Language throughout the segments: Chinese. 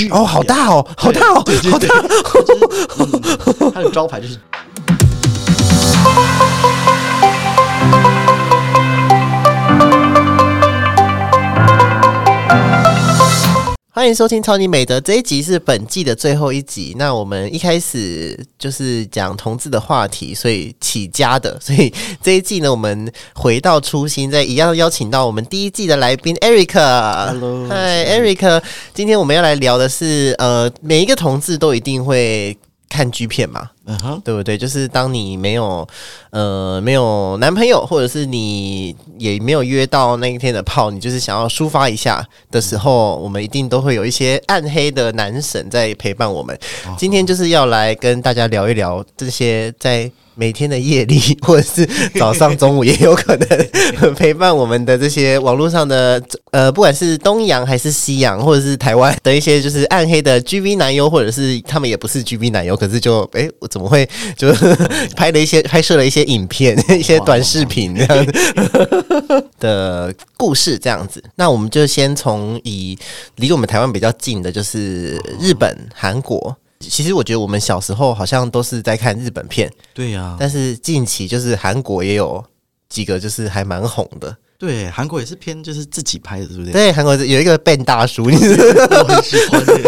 巨哦，好大哦，好大哦，好大。嗯它的招牌就是欢迎收听《超级美德》这一集是本季的最后一集。那我们一开始就是讲同志的话题，所以起家的。所以这一季呢，我们回到初心，再一样邀请到我们第一季的来宾 Eric。Hello，嗨，Eric。今天我们要来聊的是，呃，每一个同志都一定会看 G 片嘛？嗯哼，对不对？就是当你没有呃没有男朋友，或者是你也没有约到那一天的炮，你就是想要抒发一下的时候，我们一定都会有一些暗黑的男神在陪伴我们。今天就是要来跟大家聊一聊这些在。每天的夜里，或者是早上、中午，也有可能陪伴我们的这些网络上的呃，不管是东洋还是西洋，或者是台湾的一些就是暗黑的 GV 男优，或者是他们也不是 GV 男优，可是就哎，我怎么会就是 拍了一些拍摄了一些影片、一些短视频这样子的故事这样子。那我们就先从以离我们台湾比较近的，就是日本、韩国。其实我觉得我们小时候好像都是在看日本片，对呀、但是近期就是韩国也有几个就是还蛮红的。对，韩国也是偏就是自己拍的，对不对？对，韩国有一个 Ben 大叔，你知道我很喜欢的。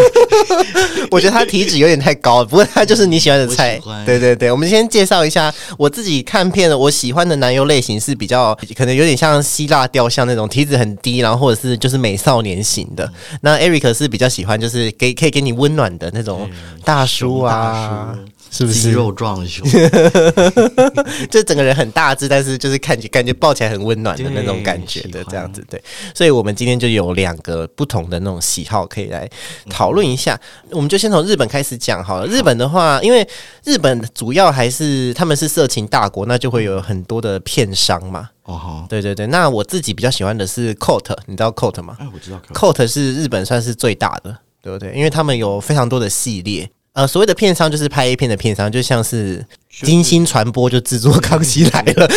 我觉得他体脂有点太高了，不过他就是你喜欢的菜。对对对，我们先介绍一下我自己看片的，我喜欢的男优类型是比较可能有点像希腊雕像那种体脂很低，然后或者是就是美少年型的。那 Eric 是比较喜欢就是给可以给你温暖的那种大叔啊，是不是？肌肉壮的熊，就整个人很大只，但是就是看起感觉抱起来很温暖的那种感觉的对这样子，对。所以我们今天就有两个不同的那种喜好可以来讨论一下。我们就先从日本开始讲好了。日本的话，因为日本主要还是他们是色情大国，那就会有很多的片商嘛。哦，对对对，那我自己比较喜欢的是 Coat，你知道 Coat 吗？哎，我知道，Coat 是日本算是最大的，对不对？因为他们有非常多的系列。呃，所谓的片商就是拍 A 片的片商，就像是金星传播就制作《康熙来了》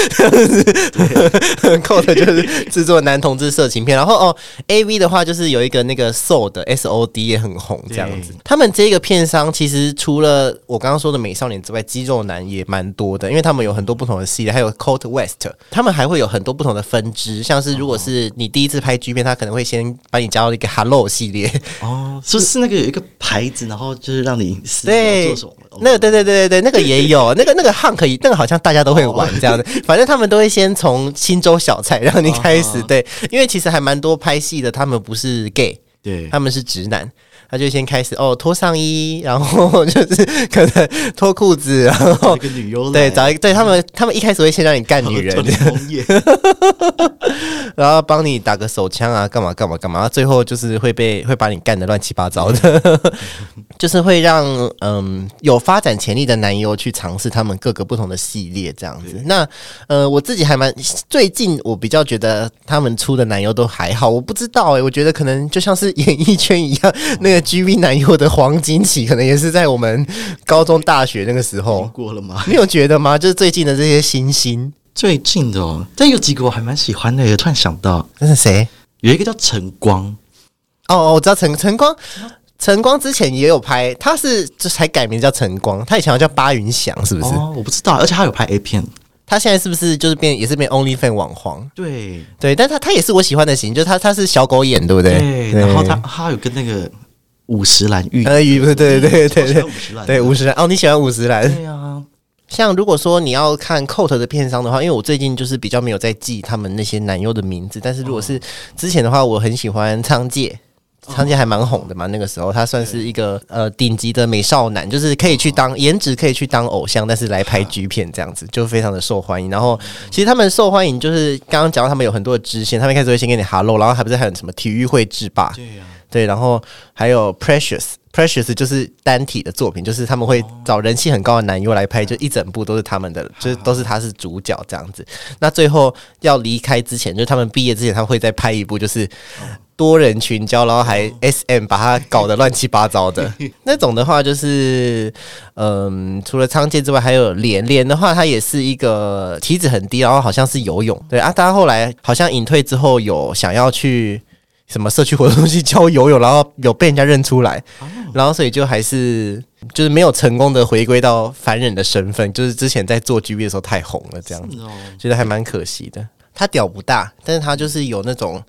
，Coat 就是制作男同志色情片。然后哦，A V 的话就是有一个那个 SOD 的 S O D 也很红这样子。他们这个片商其实除了我刚刚说的美少年之外，肌肉男也蛮多的，因为他们有很多不同的系列，还有 Cold West，他们还会有很多不同的分支，像是如果是你第一次拍 G 片，他可能会先把你加到一个 Hello 系列。哦，是不是那个有一个牌子，然后就是让你私对做什么？那个对对对对对，那个也有，那个那个 hunk 可以，那个好像大家都会玩这样的，反正他们都会先从青州小菜让你开始，哦对，因为其实还蛮多拍戏的，他们不是 gay，对，他们是直男。他就先开始哦，脱上衣，然后 就是可能脱裤子，然后一个女优对找一个对他们，他们一开始会先让你干女人 然后帮你打个手枪啊，干嘛干嘛干嘛，最后就是会被会把你干的乱七八糟的，就是会让嗯有发展潜力的男优去尝试他们各个不同的系列这样子。那呃我自己还蛮最近我比较觉得他们出的男优都还好，我不知道诶、我觉得可能就像是演艺圈一样，那个 GV 男优的黄金期，可能也是在我们高中大学那个时候。过了吗？你有觉得吗？就是最近的这些新星，最近的哦，但有几个我还蛮喜欢的耶，突然想到那是谁？有一个叫晨光，哦哦，我知道晨晨光，晨光之前也有拍，他是就才改名叫晨光，他以前好像叫巴云翔，是不是？哦，我不知道，而且他有拍 A 片，他现在是不是就是变也是变 OnlyFan 网红？对对，但他他也是我喜欢的型，就是他他是小狗眼，对不对？对，然后他他有跟那个五十岚玉，呃，对对对对对对五十岚，对五十岚哦，你喜欢五十岚？对啊，像如果说你要看 Coat 的片商的话，因为我最近就是比较没有在记他们那些男优的名字，但是如果是之前的话，我很喜欢仓介。仓介还蛮红的嘛，那个时候他算是一个呃顶级的美少男，就是可以去当颜值可以去当偶像，但是来拍 G 片这样子，就非常的受欢迎。然后其实他们受欢迎，就是刚刚讲到他们有很多的支线，他们一开始会先给你 Hello，然后还不是还有什么体育会制霸，对呀，对，然后还有 Precious。Precious 就是单体的作品，就是他们会找人气很高的男优来拍，就一整部都是他们的，就是都是他是主角这样子。那最后要离开之前，就是他们毕业之前，他们会再拍一部，就是多人群交，然后还 SM 把他搞得乱七八糟的 那种的话，就是嗯，除了仓介之外，还有连连的话，他也是一个体脂很低，然后好像是游泳，对啊，他后来好像隐退之后有想要去。什么社区活动去教游泳，然后有被人家认出来，然后所以就还是就是没有成功的回归到凡人的身份，就是之前在做 G B 的时候太红了，这样子，哦，觉得还蛮可惜的。他屌不大，但是他就是有那种。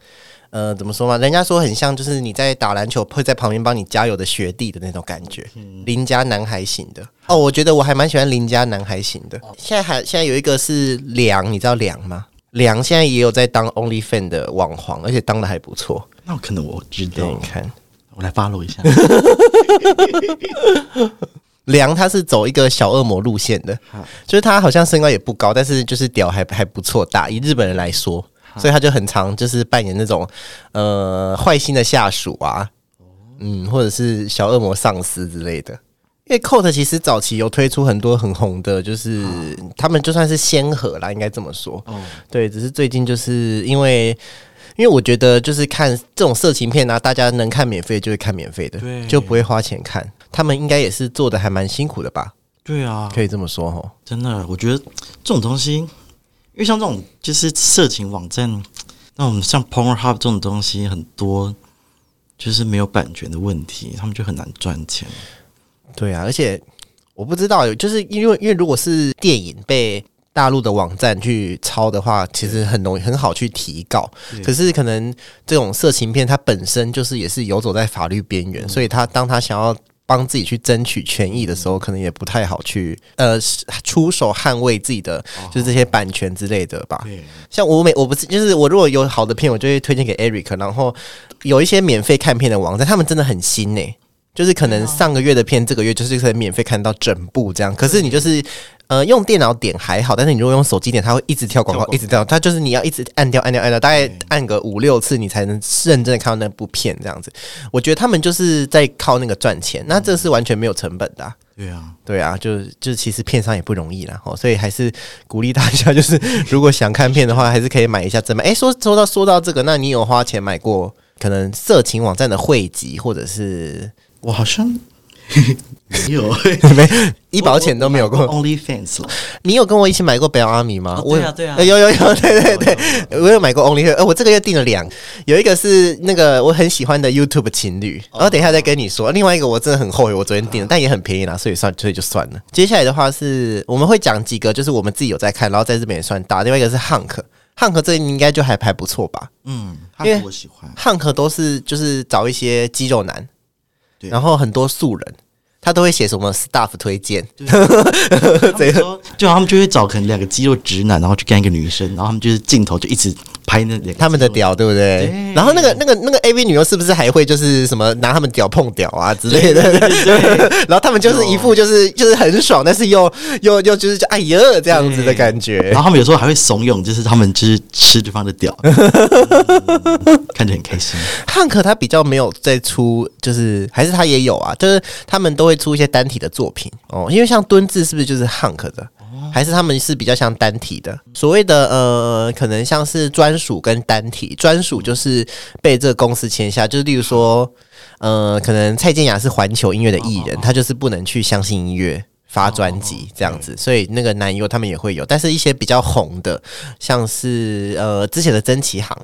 呃，怎么说嘛？人家说很像，就是你在打篮球，会在旁边帮你加油的学弟的那种感觉，邻家男孩型的。哦，我觉得我还蛮喜欢邻家男孩型的。现在还现在有一个是梁，你知道梁吗？梁现在也有在当 Only Fan 的网黄，而且当的还不错。那我可能我知道你，看，我来 follow 一下。梁他是走一个小恶魔路线的，就是他好像身高也不高，但是就是屌还还不错大。以日本人来说，所以他就很常就是扮演那种呃坏心的下属啊，嗯，或者是小恶魔上司之类的。因为 Coat 其实早期有推出很多很红的，就是他们就算是先河啦，应该这么说。哦，对，只是最近就是因为，因为我觉得就是看这种色情片啊，大家能看免费就会看免费的，对就不会花钱看。他们应该也是做的还蛮辛苦的吧，对啊，可以这么说哦。真的，我觉得这种东西，因为像这种就是色情网站，那我们像 Pornhub 这种东西很多，就是没有版权的问题，他们就很难赚钱。对啊，而且我不知道，就是因为因为如果是电影被大陆的网站去抄的话，其实很容易很好去提告。可是可能这种色情片它本身就是也是游走在法律边缘，所以他当他想要。帮自己去争取权益的时候，可能也不太好去呃出手捍卫自己的，就是这些版权之类的吧。对，像我每我不是就是我如果有好的片，我就会推荐给 Eric。然后有一些免费看片的网站，他们真的很新呢、就是可能上个月的片，这个月就是可以免费看到整部这样。可是你就是呃用电脑点还好，但是你如果用手机点，它会一直跳广告，一直跳。它就是你要一直按掉、按掉、按掉，大概按个五六次，你才能认真的看到那部片这样子。我觉得他们就是在靠那个赚钱，那这是完全没有成本的啊、对啊，对啊，就是就是，其实片商也不容易啦，哦，所以还是鼓励大家，就是 如果想看片的话，还是可以买一下正版。哎，说说到说到这个，那你有花钱买过可能色情网站的汇集，或者是我好像 没有没 一毛钱都没有过？OnlyFans 了。你有跟我一起买过 Bell Army 吗？哦我对啊对啊呃有有有，对对 对，我有买过 Only，呃，我这个月订了两，有一个是那个我很喜欢的 YouTube 情侣，然后等一下再跟你说。另外一个我真的很后悔，我昨天订了，但也很便宜啦，所以算所以就算了。接下来的话是我们会讲几个，就是我们自己有在看，然后在这边也算大。另外一个是 Hunk。Hunk 这应该就还还不错吧嗯，因为他我喜欢。？Hunk 都是就是找一些肌肉男，对然后很多素人，他都会写什么 staff 推荐，他们说，就他们就会找可能两个肌肉直男，然后去干一个女生，然后他们就是镜头就一直拍那两他们的屌，对不对？对然后那个那个那个 A V 女优是不是还会就是什么拿他们屌碰屌啊之类的？然后他们就是一副就是就是很爽，但是又又又就是就哎呀这样子的感觉然。后他们有时候还会怂恿，就是他们就是吃对方的屌，嗯 看着很开心。汉克他比较没有再出，就是还是他也有啊，就是他们都会出一些单体的作品哦。因为像蹲字是不是就是汉克的？还是他们是比较像单体的？所谓的呃，可能像是专属跟单体，专属就是被这个公司签下，就是例如说，呃，可能蔡健雅是环球音乐的艺人，他就是不能去相信音乐。发专辑这样子，所以那个男优他们也会有，但是一些比较红的，像是呃之前的曾启航，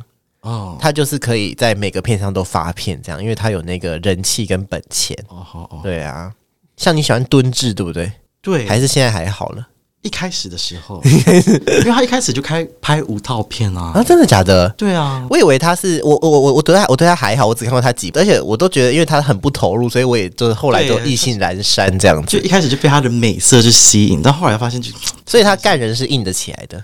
哦。他就是可以在每个片上都发片，这样，因为他有那个人气跟本钱。哦好哦，对啊，像你喜欢蹲制，对不对？对，还是现在还好了一开始的时候，因为他一开始就开拍无套片啊。啊？真的假的？对啊，我以为他是我我我我对他我对他还好，我只看过他几部，而且我都觉得，因为他很不投入，所以我也就是后来就意兴阑珊这样子。就一开始就被他的美色就吸引，但后来发现就所以他干人是硬得起来的。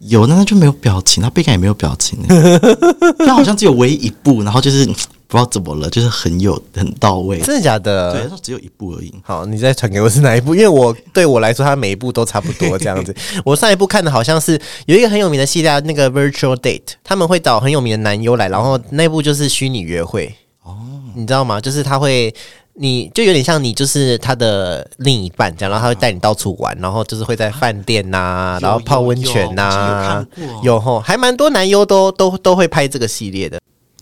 有，但他就没有表情，他背感也没有表情欸，他好像只有唯一一部，然后就是不知道怎么了，就是很有很到位，真的假的？对，他只有一部而已。好，你再传给我是哪一部？因为我对我来说，它每一部都差不多这样子。我上一部看的好像是有一个很有名的系列，那个 Virtual Date，他们会找很有名的男优来，然后那部就是虚拟约会。哦，你知道吗？就是他会。你就有点像你就是他的另一半这样，然后他会带你到处玩，然后就是会在饭店呐、有然后泡温泉呐、有吼，还蛮多男优都都都会拍这个系列的，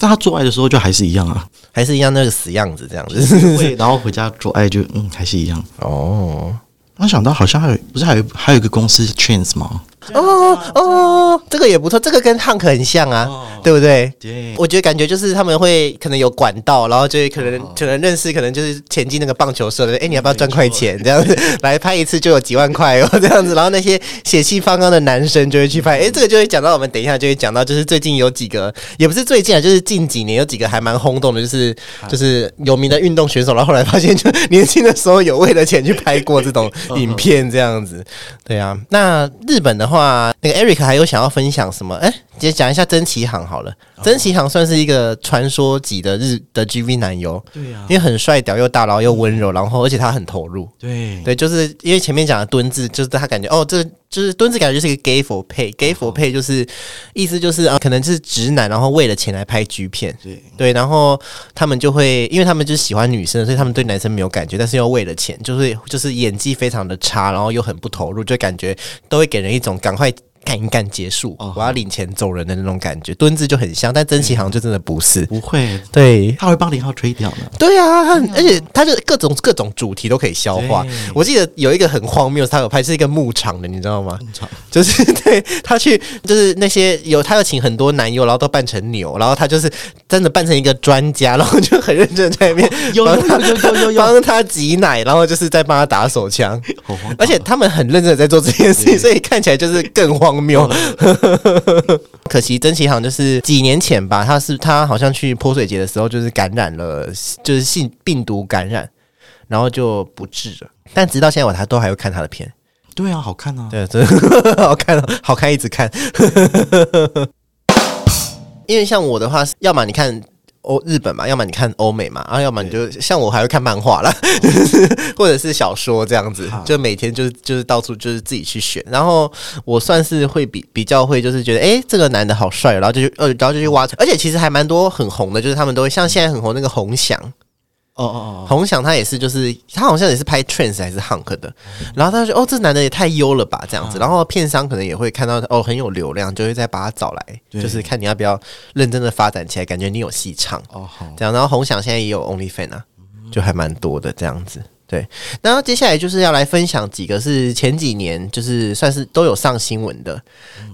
但他做爱的时候就还是一样啊，还是一样那个死样子这样子。会，然后回家做爱就嗯还是一样。哦，我想到好像还有不是还有还有一个公司 Chains 吗？哦哦，这个也不错，这个跟 Hunk 很像啊，哦对不对？对，我觉得感觉就是他们会可能有管道，然后就会可能、可能认识，可能就是前进那个棒球社的，哎，你要不要赚快钱？这样子。来拍一次就有几万块哦这样子，然后那些血气方刚的男生就会去拍，哎，这个就会讲到我们等一下就会讲到，就是最近有几个也不是最近啊，就是近几年有几个还蛮轰动的，就是就是有名的运动选手，然后后来发现就年轻的时候有为了钱去拍过这种影片这样子，对啊。那日本的话，那个 Eric 还有想要分享什么？哎，直接讲一下真奇行好了。真崎航算是一个传说级的日的 GV 男优，对呀因为很帅屌又大，然后又温柔，然后而且他很投入。对对，就是因为前面讲的蹲字，就是他感觉哦，这就是蹲字，感觉就是一个 gay for pay，gay for pay 就是意思就是啊，可能是直男，然后为了钱来拍 G 片，对对，然后他们就会，因为他们就是喜欢女生，所以他们对男生没有感觉，但是又为了钱，就是就是演技非常的差，然后又很不投入，就感觉都会给人一种赶快干一干结束，哦我要领钱走人的那种感觉。蹲姿就很像，但真崎航就真的不是。不会，对，他会帮林浩吹掉的。对啊，他很而且他就各种各种主题都可以消化。我记得有一个很荒谬，他有拍是一个牧场的，你知道吗？牧场就是对他去，就是那些有他要请很多男优，然后都扮成牛，然后他就是真的扮成一个专家，然后就很认真在那边 有帮他有有有有有 帮他挤奶，然后就是在帮他打手枪，而且他们很认真的在做这件事情，所以看起来就是更荒谬。可惜曾启航就是几年前吧，他是他好像去泼水节的时候，就是感染了，就是性病毒感染，然后就不治了。但直到现在我他都还会看他的片，对啊，好看啊。对，真 的好看，好看，一直看。因为像我的话，要么你看欧日本嘛，要么你看欧美嘛，啊，要么你就像我还会看漫画啦，或者是小说这样子，就每天就是就是到处就是自己去选。然后我算是会比比较会，就是觉得诶这个男的好帅，然后就去呃，然后就去挖。而且其实还蛮多很红的，就是他们都会像现在很红那个红翔，哦哦哦，红翔他也是，就是他好像也是拍 Trans 还是 Hunk 的，然后他就说哦，这男的也太优了吧，这样子，然后片商可能也会看到哦很有流量，就会再把他找来，就是看你要不要认真的发展起来，感觉你有戏唱。哦好，这样。然后红翔现在也有 OnlyFan 啊，就还蛮多的这样子。对，然后接下来就是要来分享几个是前几年就是算是都有上新闻的。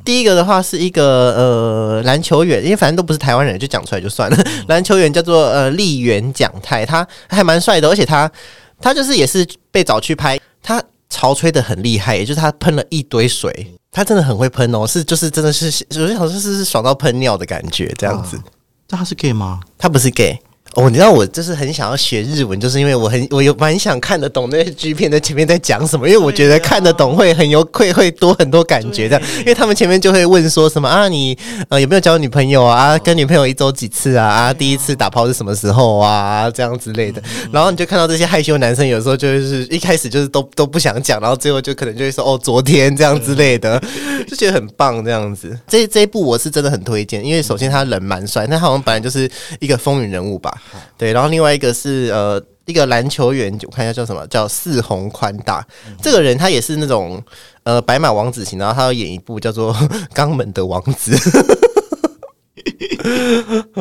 第一个的话是一个呃篮球员，因为反正都不是台湾人，就讲出来就算了。篮球员叫做呃立原蒋太，他还蛮帅的，而且他他就是也是被找去拍，他潮吹的很厉害，也就是他喷了一堆水，他真的很会喷哦，是就是真的是有些好像是是爽到喷尿的感觉这样子。这他是 gay 吗？他不是 gay。哦，你知道我就是很想要学日文，就是因为我很我有蛮想看得懂那些剧片在前面在讲什么，因为我觉得看得懂会很有会会多很多感觉的，因为他们前面就会问说什么啊，你呃有没有交女朋友啊？跟女朋友一周几次啊？啊，第一次打炮是什么时候啊？这样之类的，然后你就看到这些害羞男生有时候就是一开始就是都都不想讲，然后最后就可能就会说哦昨天这样之类的，就觉得很棒这样子。这这一部我是真的很推荐，因为首先他人蛮帅，那他好像本来就是一个风云人物吧，对，然后另外一个是呃一个篮球员，我看一下叫什么，叫四红宽大。这个人他也是那种呃白马王子型，然后他要演一部叫做《肛门的王子》，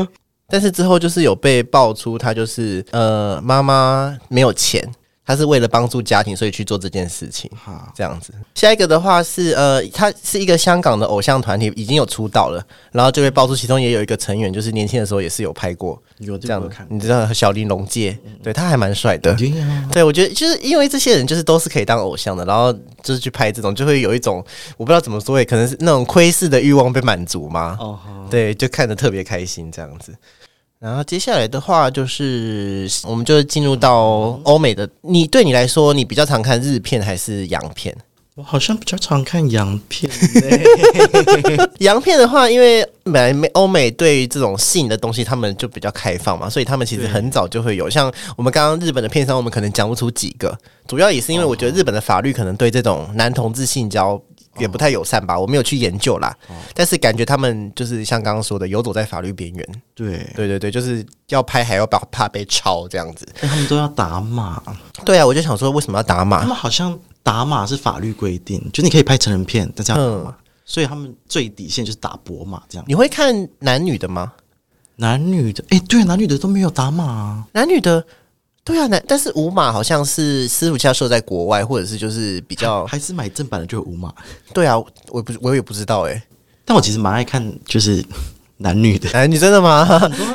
但是之后就是有被爆出他就是呃妈妈没有钱。他是为了帮助家庭，所以去做这件事情。好，这样子。下一个的话是呃，他是一个香港的偶像团体，已经有出道了，然后就会爆出其中也有一个成员，就是年轻的时候也是有拍过有这样的的看，你知道小玲珑界，对他还蛮帅的。对我觉得就是因为这些人就是都是可以当偶像的，然后就是去拍这种，就会有一种我不知道怎么说，也可能是那种窥视的欲望被满足吗？哦，对，就看得特别开心这样子。然后接下来的话就是，我们就进入到欧美的。你对你来说，你比较常看日片还是洋片？我好像比较常看洋片呢。洋片的话，因为本来美欧美对于这种性的东西，他们就比较开放嘛，所以他们其实很早就会有。像我们刚刚日本的片商，我们可能讲不出几个，主要也是因为我觉得日本的法律可能对这种男同志性交也不太友善吧，我没有去研究啦。但是感觉他们就是像刚刚说的，游走在法律边缘。对，对对对，就是要拍还要怕怕被抄这样子。但他们都要打码，对啊，我就想说，为什么要打码他？们好像打码是法律规定，就你可以拍成人片，但是要打码，嗯，所以他们最底线就是打博码这样。你会看男女的吗？男女的，哎、对，男女的都没有打码啊。男女的对啊，那但是五码好像是师傅教授在国外，或者是就是比较还是买正版的就有五码。对啊，我也不我也不知道哎、但我其实蛮爱看，就是男女的。哎，你真的吗？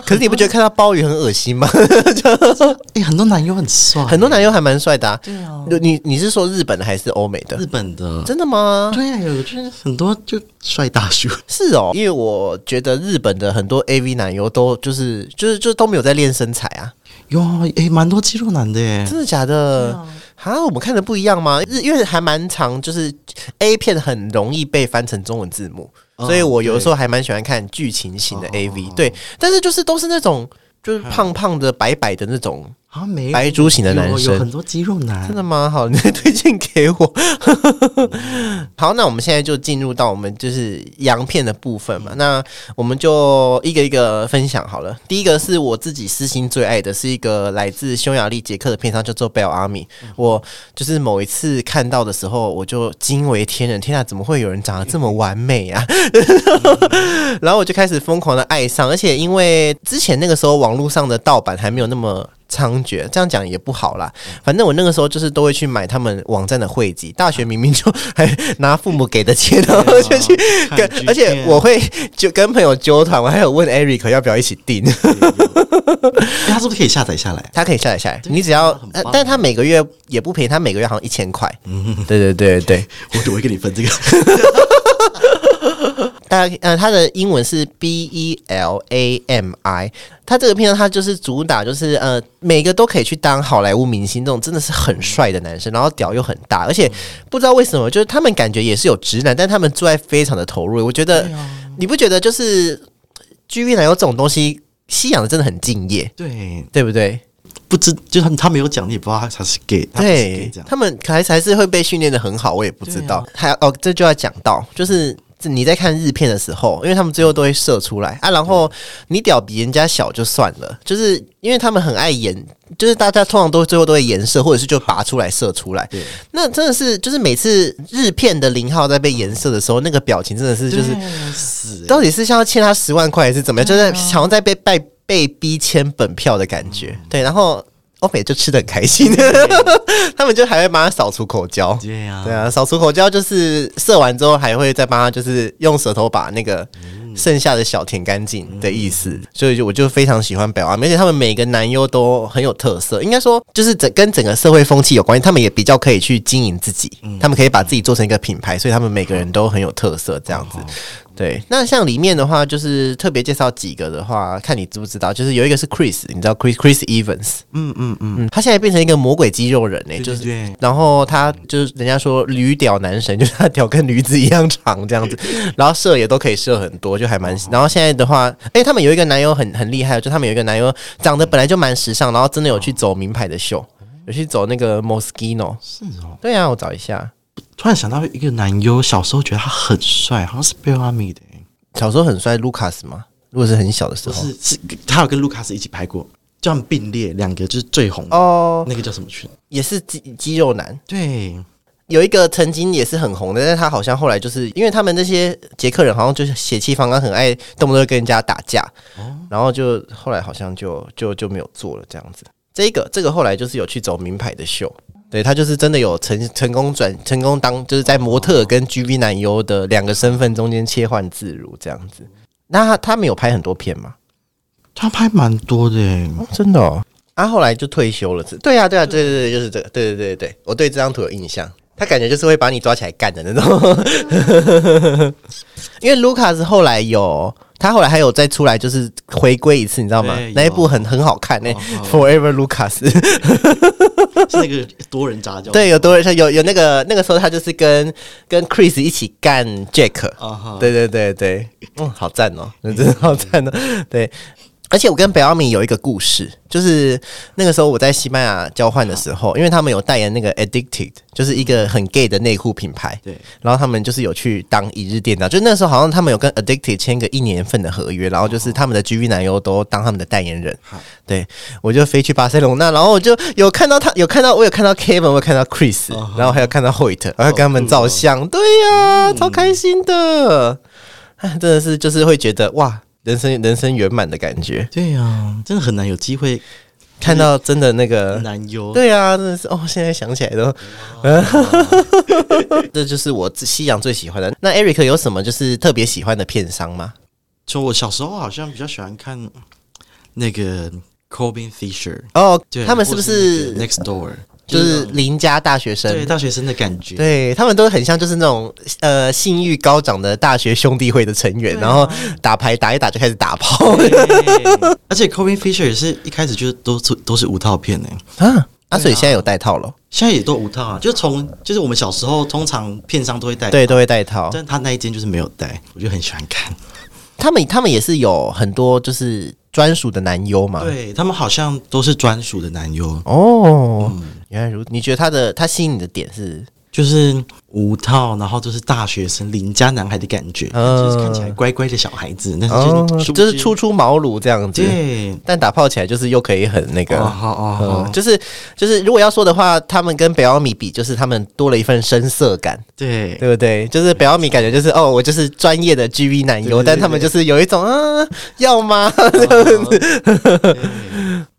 可是你不觉得看到鲍鱼很恶心吗？哎、很多男优很帅，很多男优还蛮帅的、啊。对啊，你你是说日本的还是欧美的日？本的。真的吗？对啊，有就是很多就帅大叔。是哦，因为我觉得日本的很多 AV 男优都就是就是就都没有在练身材啊，有诶，蛮多肌肉男的耶。真的假的？啊，我们看的不一样吗？日因为还蛮长，就是 A 片很容易被翻成中文字幕，哦所以我有的时候还蛮喜欢看剧情型的 AV、对，但是就是都是那种就是胖胖的、白白的那种。白猪型的男有生有很多肌肉男真。的吗？好，你推荐给我。好，那我们现在就进入到我们就是洋片的部分嘛。那我们就一个一个分享好了。第一个是我自己私心最爱的，是一个来自匈牙利捷克的片商，叫做 Bell Army。我就是某一次看到的时候，我就惊为天人，天啊，怎么会有人长得这么完美啊？然后我就开始疯狂的爱上，而且因为之前那个时候网络上的盗版还没有那么猖獗，这样讲也不好啦。反正我那个时候就是都会去买他们网站的汇集，大学明明就还拿父母给的钱，然后就去跟而且我会就跟朋友纠团，我还有问 Eric 要不要一起订，哎他是不是可以下载下来？他可以下载下来，你只要但他每个月也不便宜，他每个月好像一千块。对对对对。我我会跟你分这个。大家呃，它的英文是 B E L A M I，它这个片呢，它就是主打就是呃，每个都可以去当好莱坞明星，这种真的是很帅的男生，然后屌又很大，而且不知道为什么，就是他们感觉也是有直男，但他们做爱非常的投入。我觉得、你不觉得就是 G V 男优这种东西，吸养的真的很敬业，对，对不对？不知就是他他没有讲，你也不知道他他是 gay，对。他们还还是会被训练的很好，我也不知道。对还哦，这就要讲到，就是这你在看日片的时候，因为他们最后都会射出来啊，然后你屌比人家小就算了，就是因为他们很爱演，就是大家通常都最后都会颜射，或者是就拔出来射出来。那真的是，就是每次日片的零号在被颜射的时候，那个表情真的是就是死欸到底是像要欠他十万块，还是怎么样？就是好像在被被被逼签本票的感觉。对，然后欧美就吃的很开心，他们就还会帮他扫除口交。对啊，扫除口交就是射完之后还会再帮他，就是用舌头把那个剩下的小舔干净的意思。所以就我就非常喜欢表啊，而且他们每个男优都很有特色。应该说，就是整跟整个社会风气有关系，他们也比较可以去经营自己，他们可以把自己做成一个品牌，所以他们每个人都很有特色，这样子。对，那像里面的话，就是特别介绍几个的话，看你知不知道，就是有一个是 Chris，你知道 Chris Chris Evans，嗯嗯嗯，嗯，他现在变成一个魔鬼肌肉人呢、就是然后他就是人家说驴屌男神，就是他屌跟驴子一样长这样子，然后射也都可以射很多，就还蛮。然后现在的话，哎、他们有一个男友很很厉害，就他们有一个男友长得本来就蛮时尚，然后真的有去走名牌的秀，有去走那个 Moschino。是哦。对啊，我找一下，突然想到一个男优，小时候觉得他很帅，好像是贝尔阿米的欸，小时候很帅卢卡斯吗？如果是很小的时候，是是他有跟卢卡斯一起拍过，就他们并列，两个就是最红的，哦，那个叫什么群？也是肌肌肉男。对，有一个曾经也是很红的，但是他好像后来就是因为他们那些捷克人好像就是血气方刚，很爱动不动就跟人家打架，然后就后来好像就就就没有做了这样子。这个这个后来就是有去走名牌的秀，对他就是真的有成成功转成功当就是在模特跟 GV 男优的两个身份中间切换自如这样子。那他他没有拍很多片吗？他拍蛮多的欸，哦，真的哦。他、后来就退休了，是？对啊，对啊，对对对，就是这个，对对对，我对这张图有印象。他感觉就是会把你抓起来干的那种。因为卢卡斯后来有，他后来还有再出来，就是回归一次，你知道吗？那一部很很好看，那哦哦 Forever Lucas。是那个多人杂交。对，有多人有有那个那个时候他就是跟跟 Chris 一起干 Jack。对对对对，嗯，好赞哦，那真的好赞哦。对，而且我跟北奥米有一个故事，就是那个时候我在西班牙交换的时候，因为他们有代言那个 Addicted，就是一个很 gay 的内裤品牌。对，然后他们就是有去当一日店长，就那时候好像他们有跟 Addicted 签个一年份的合约，然后就是他们的 GV 男优都当他们的代言人。好。对我就飞去巴塞隆那，然后我就有看到他，有看到我有看到 Kevin，我有看到 Chris，、哦然后还有看到 Hoyt，然后跟他们照相，对呀、超开心的，哎真的是就是会觉得哇，人生人生圆满的感觉。对呀、真的很难有机会看到真的那个。男优，对啊，真的是哦！现在想起来都，这就是我西洋最喜欢的。那 Eric 有什么就是特别喜欢的片商吗？就我小时候好像比较喜欢看那个 Corbin Fisher，哦对，，他们是不是 Next Door？就是邻家大学生？对大学生的感觉？对他们都很像，就是那种呃性欲高涨的大学兄弟会的成员，啊然后打牌打一打就开始打炮，而且 Corbin Fisher 也是一开始就是都是都是无套片呢，啊。啊，所以现在有带套了，现在也都无套啊。就从就是我们小时候通常片商都会带，对，，都会带套。但他那一间就是没有带，我就很喜欢看。他们他们也是有很多就是专属的男优嘛。对他们好像都是专属的男优，哦，原来如此。你觉得他的他吸引你的点是？就是无套，然后就是大学生邻家男孩的感觉，嗯就是看起来乖乖的小孩子，但是哦就是，初出茅庐这样子。对，但打炮起来就是又可以很那个。哦好哦嗯，就是就是，如果要说的话，他们跟北奥米比，就是他们多了一份深色感，对对不对？就是北奥米感觉就是哦，我就是专业的 GV 男优，对对对但他们就是有一种啊，要吗？对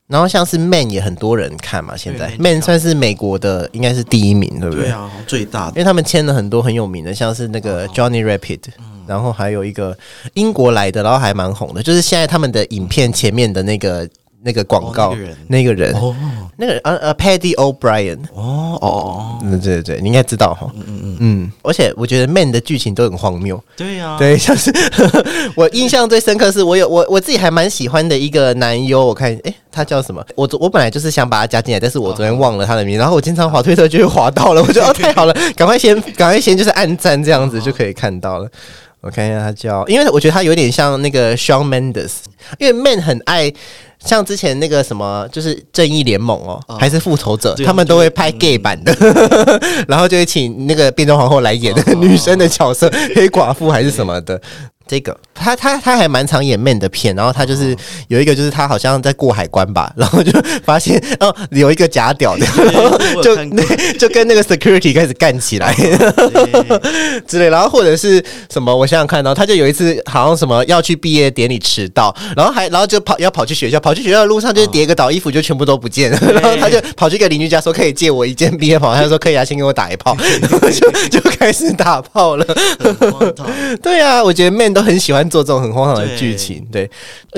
然后像是 Man 也很多人看嘛，现在 Man 算是美国的应该是第一名，对不对？对啊，最大的。因为他们签了很多很有名的，像是那个 Johnny Rapid，、然后还有一个英国来的，然后还蛮红的，就是现在他们的影片前面的那个那个广告，哦那个人。那个呃呃 Paddy O'Brien，哦哦哦，嗯，对对对，你应该知道哈，嗯嗯嗯，而且我觉得 Man 的剧情都很荒谬，对啊，对，像是 我印象最深刻是我有我我自己还蛮喜欢的一个男优，我看诶，他叫什么？我昨我本来就是想把他加进来，但是我昨天忘了他的名，然后我经常滑推特就会滑到了，我觉得哦 太好了，赶快先赶快先就是按赞这样子就可以看到了。我看一下他叫，因为我觉得他有点像那个 Shawn Mendes，因为 Man 很爱。像之前那个什么，就是正义联盟哦，还是复仇者，他们都会拍 gay 版的，然后就会请那个变装皇后来演那个 女生的角色，黑寡妇还是什么的。这个他他他还蛮常演 man 的片，然后他就是有一个就是他好像在过海关吧，然后就发现哦有一个假屌的，然后就看过。就跟那个 security 开始干起来对。之类，然后或者是什么，我想想看，然后他就有一次好像什么要去毕业典礼迟到，然后还然后就跑要跑去学校，跑去学校的路上就是叠个倒衣服就全部都不见了，然后他就跑去跟邻居家说可以借我一件毕业袍，他就说可以啊，先给我打一炮，然后就就开始打炮了。对啊，我觉得 Man 都很喜欢做这种很荒唐的剧情。对，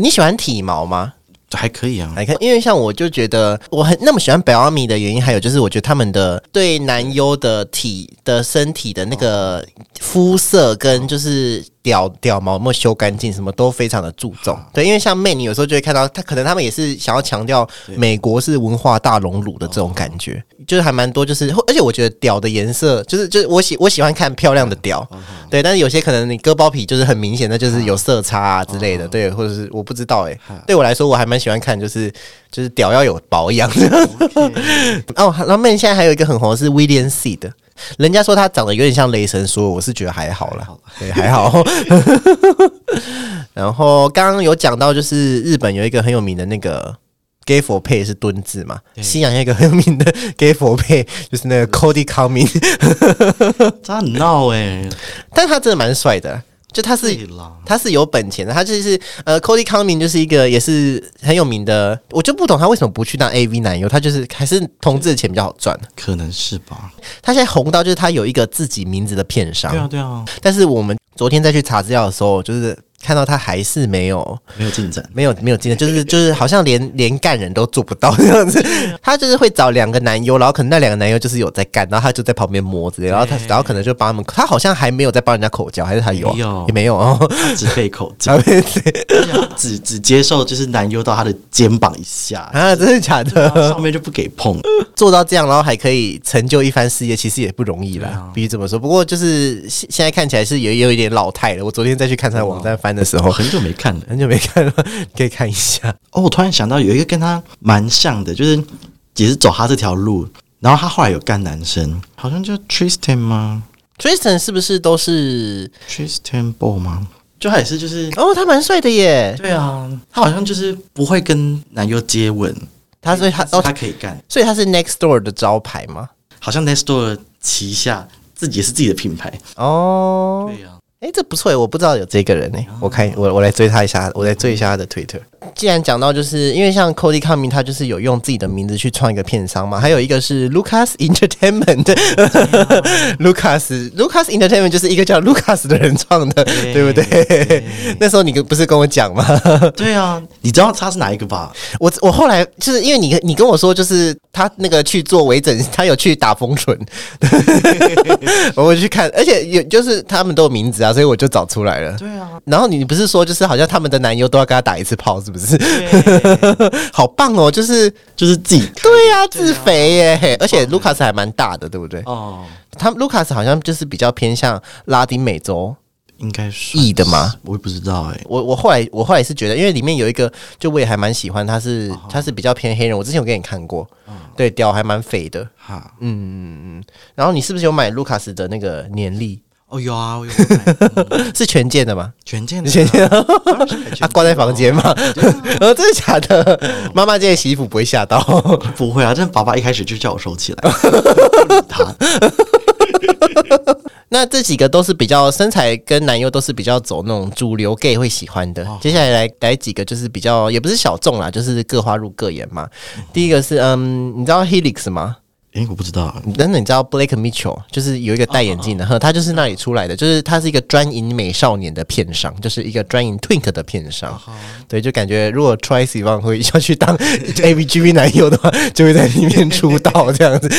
你喜欢体毛吗？还可以啊，来看，因为像我就觉得我很那么喜欢 e m y 的原因，还有就是我觉得他们的对男优的体的身体的那个肤色跟就是屌屌毛有没有修干净，什么都非常的注重。对，因为像 Man，你有时候就会看到他，可能他们也是想要强调美国是文化大熔炉的这种感觉，就是还蛮多，就是而且我觉得屌的颜色，就是就是我喜我喜欢看漂亮的屌，对，但是有些可能你割包皮就是很明显的就是有色差啊之类的，对，或者是我不知道哎、对我来说我还蛮喜欢看就是就是屌要有保养 哦，然后 Man 现在还有一个很红的是 William C 的，人家说他长得有点像雷神说，我是觉得还好啦，对，还好。然后刚刚有讲到，就是日本有一个很有名的那个 gay for pay 是蹲字嘛，西洋有一个很有名的 gay for pay 就是那个 Cody Cumming，他很闹哎，但他真的蛮帅的，就他是，他是有本钱的，他就是呃，Cody Cumming 就是一个也是很有名的，我就不懂他为什么不去当 AV 男优，他就是还是同志的钱比较好赚。可能是吧，他现在红到就是他有一个自己名字的片商，对啊对啊，但是我们昨天再去查资料的时候，就是看到他还是没有没有进展，没有没有进展，就是就是好像连连干人都做不到这样子。他就是会找两个男优，然后可能那两个男优就是有在干，然后他就在旁边摸之类，然后他然后可能就帮他们，他好像还没有在帮人家口交，还是他有啊？没有也没有哦。他只 被 口罩，啊，对而且他只只接受就是男优到他的肩膀以下，啊，真的假的？上面就不给碰，做到这样，然后还可以成就一番事业，其实也不容易啦对啊。必须这么说。不过就是现现在看起来是也有一点老态了。我昨天再去看他的网站翻的时候，很久没看了。很久没看了，可以看一下。哦，我突然想到有一个跟他蛮像的，就是也是走他这条路，然后他后来有干男生，好像叫 Tristan 吗 Tristan 是不是都是？？Tristan Ball 吗？就他也是就是。哦，他蛮帅的耶。对啊，他好像就是不会跟男优接吻，他所以他哦，他可以干，所以他是 Next Door 的招牌吗？好像 Next Door 旗下自己也是自己的品牌。哦，对啊，哎，这不错诶，我不知道有这个人诶，我看我我来追他一下，我来追一下他的 Twitter。既然讲到，就是因为像 Cody c o m i n g 他就是有用自己的名字去创一个片商嘛，还有一个是 Lucas Entertainment，Lucas Lucas Entertainment 就是一个叫 Lucas 的人创的，对不对？那时候你跟不是跟我讲吗？对啊，你知道他是哪一个吧？我我后来就是因为你你跟我说，就是他那个去做微整，他有去打封唇，我去看，而且有就是他们都有名字啊，所以我就找出来了。对啊，然后你不是说就是好像他们的男优都要跟他打一次炮，是不是？好棒哦！就是就是自己对呀，自肥耶！而且卢卡斯还蛮大的，对不对？哦，他卢卡斯好像就是比较偏向拉丁美洲应该是裔的吗？我也不知道哎。我我后来我后来是觉得，因为里面有一个，就我也还蛮喜欢，他是他是比较偏黑人。我之前有给你看过，对，屌还蛮肥的。哈，嗯嗯嗯。然后你是不是有买卢卡斯的那个年历？哦，有啊，有 是全件的吗？全件的，全件。他挂在房间吗？呃，真的假的？妈妈今天洗衣服不会吓到？不会啊，这爸爸一开始就叫我收起来。他。那这几个都是比较身材跟男优都是比较走那种主流 gay 会喜欢的。接下来来来几个就是比较也不是小众啦，就是各花入各眼嘛。第一个是嗯，你知道 Helix 吗？哎，我不知道。等等，你知道 Blake Mitchell 就是有一个戴眼镜的，呵，他就是那里出来的，就是他是一个专营美少年的片商，就是一个专营 Twink 的片商。对，就感觉如果 Tracy 方会要去当 AVGV 男友的话，就会在里面出道这样子。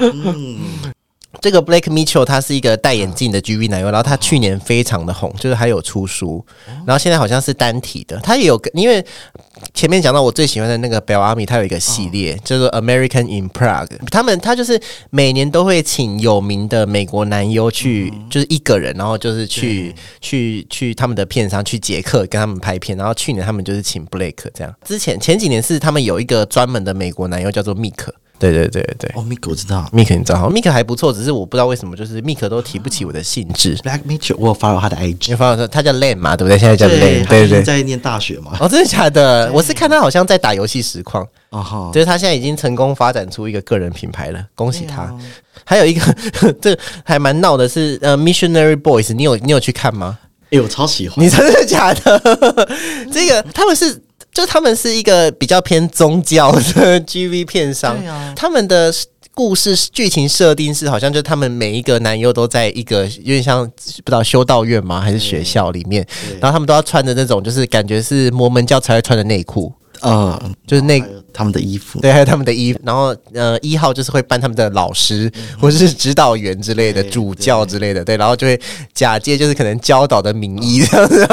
嗯。这个 Blake Mitchell 他是一个戴眼镜的 G V 男优，然后他去年非常的红，就是还有出书，然后现在好像是单体的。他也有因为前面讲到我最喜欢的那个 Bell Army，他有一个系列叫做 American in Prague。他们他就是每年都会请有名的美国男优去，就是一个人，然后就是去去去他们的片商去捷克跟他们拍片。然后去年他们就是请 Blake 这样。之前前几年是他们有一个专门的美国男优叫做 Mick。对对对对，哦，Mik 我知道，Mik 你知道，Mik 还不错，只是我不知道为什么，就是 Mik 都提不起我的兴致。Black Mitchell，我发了他的 IG，你发了说他叫 Len 嘛，对不对？现在叫 Len，对对，在念大学嘛。哦，真的假的？我是看他好像在打游戏实况，哦哈，就是他现在已经成功发展出一个个人品牌了，恭喜他。还有一个，这还蛮闹的是，呃，Missionary Boys，你有你有去看吗？哎，我超喜欢，你真的假的？这个他们是。就他们是一个比较偏宗教的 G V 片商，他们的故事剧情设定是好像就他们每一个男优都在一个有点像不知道修道院吗？还是学校里面，然后他们都要穿着那种就是感觉是摩门教才会穿的内裤。嗯，就是那他们的衣服，对，还有他们的衣服。然后，呃，一号就是会扮他们的老师或者是指导员之类的，主教之类的，对。然后就会假借就是可能教导的名义这样 子，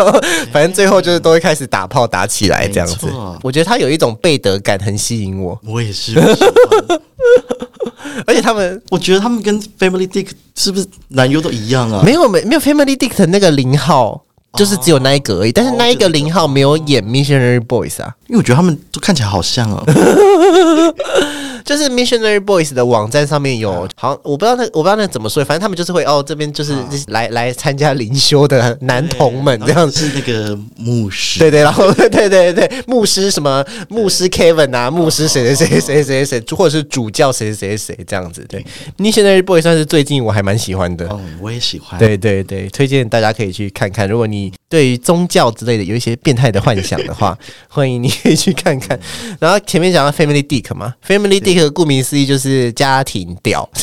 反正最后就是都会开始打炮打起来这样子。我觉得他有一种背德感，很吸引我。我也是，而且他们，我觉得他们跟 Family Dick 是不是男优都一样啊？没有，没没有 Family Dick 的那个零号。就是只有那一个而已，但是那一个零号没有演 Missionary Boys 啊，因为我觉得他们都看起来好像啊。就是 Missionary Boys 的网站上面有，好，我不知道那我不知道那怎么说，反正他们就是会哦，这边就是来来参加灵修的男童们这样子，是那个牧师，对对，然后 对对对对，牧师什么牧师 Kevin 啊，牧师谁谁谁谁谁谁，或者是主教谁谁谁谁这样子，对，Missionary Boys 算是最近我还蛮喜欢的，哦，我也喜欢，对对对，推荐大家可以去看看，如果你对于宗教之类的有一些变态的幻想的话，欢迎你可以去看看。然后前面讲到 Family Dick 嘛，Family Dick。这个顾名思义就是家庭调，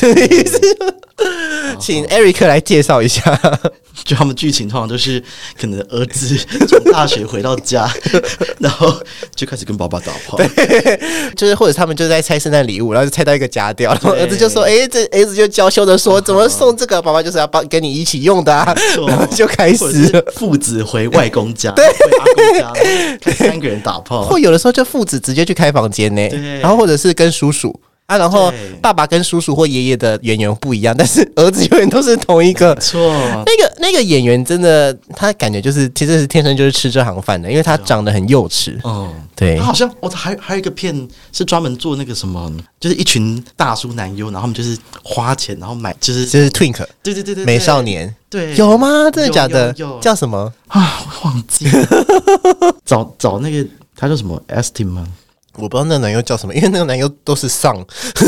请 Eric 来介绍一下。就他们剧情通常都是可能儿子从大学回到家，然后就开始跟爸爸打炮。对，就是或者他们就在拆圣诞礼物，然后就拆到一个家掉，然后儿子就说：“哎，这儿子就娇羞的说，怎么送这个？爸爸就是要帮跟你一起用的。”然后就开始父子回外公家，对，回阿公家，三个人打炮。或有的时候就父子直接去开房间呢，然后或者是跟叔叔。啊，然后爸爸跟叔叔或爷爷的演员不一样，但是儿子永远都是同一个。错，那个那个演员真的，他感觉就是其实是天生就是吃这行饭的，因为他长得很幼稚。嗯，对。他好像我还还有一个片是专门做那个什么，就是一群大叔男优，然后他们就是花钱，然后买就是就是 Twink，对对对对，美少年，对，有吗？真的假的？有叫什么啊？忘记。找找那个他叫什么 Estim 吗？我不知道那个男优叫什么，因为那个男优都是上，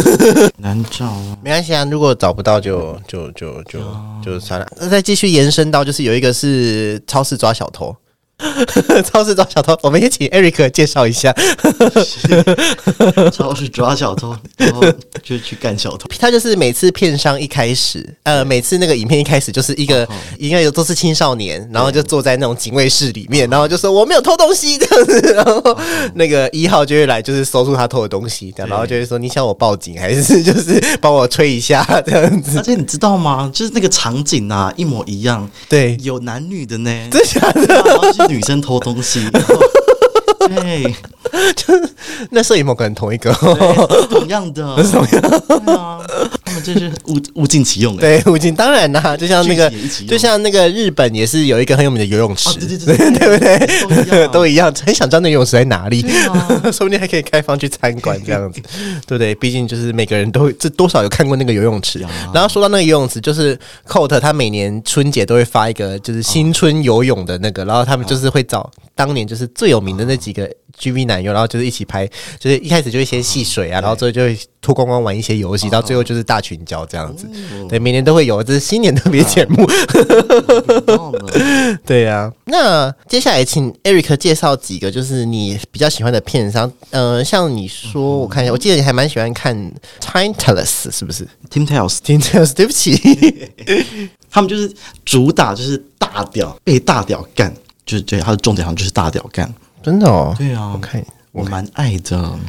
难找啊。没关系啊，如果找不到就就就就就算了。那再继续延伸到，就是有一个是超市抓小偷。超市抓小偷，我们也请 Eric 介绍一下。超市抓小偷，然后就去干小偷。他就是每次片商一开始，呃，每次那个影片一开始就是一个，应该有都是青少年，然后就坐在那种警卫室里面，然后就说我没有偷东西这样子，然后那个一号就会来，就是搜出他偷的东西，然后就会说你想我报警还是就是帮我吹一下这样子。而且你知道吗？就是那个场景啊，一模一样，对，有男女的呢，真假的？女生偷东西，对，就是那摄影某个人同一个，对同样的，同样，对啊，他们真是物 物尽其用哎。对，物尽当然啦，就像那个就像那个日本也是有一个很有名的游泳池，啊对对对 对对不对？对 都一样，很想知道那游泳池在哪里，啊说不定还可以开放去参观这样子，对不对？毕竟就是每个人都会这多少有看过那个游泳池啊。然后说到那个游泳池，就是 Coat 他每年春节都会发一个就是新春游泳的那个，然后他们就是会找当年就是最有名的那几个 GV 男优，然后就是一起拍，就是一开始就会先戏水啊，然后最后就会脱光光玩一些游戏，到最后就是大群交这样子。对，每年都会有，这是新年特别节目。对呀、那接下来请 Eric 介绍几个就是你比较喜欢的片商。呃，像你说，我看一下，我记得你还蛮喜欢看 Timeless，是不是 Team Tales，？Timeless，对不起，他们就是主打就是大屌被大屌干，就是对，他的重点好像就是大屌干。真的哦。对啊我看我蛮爱的。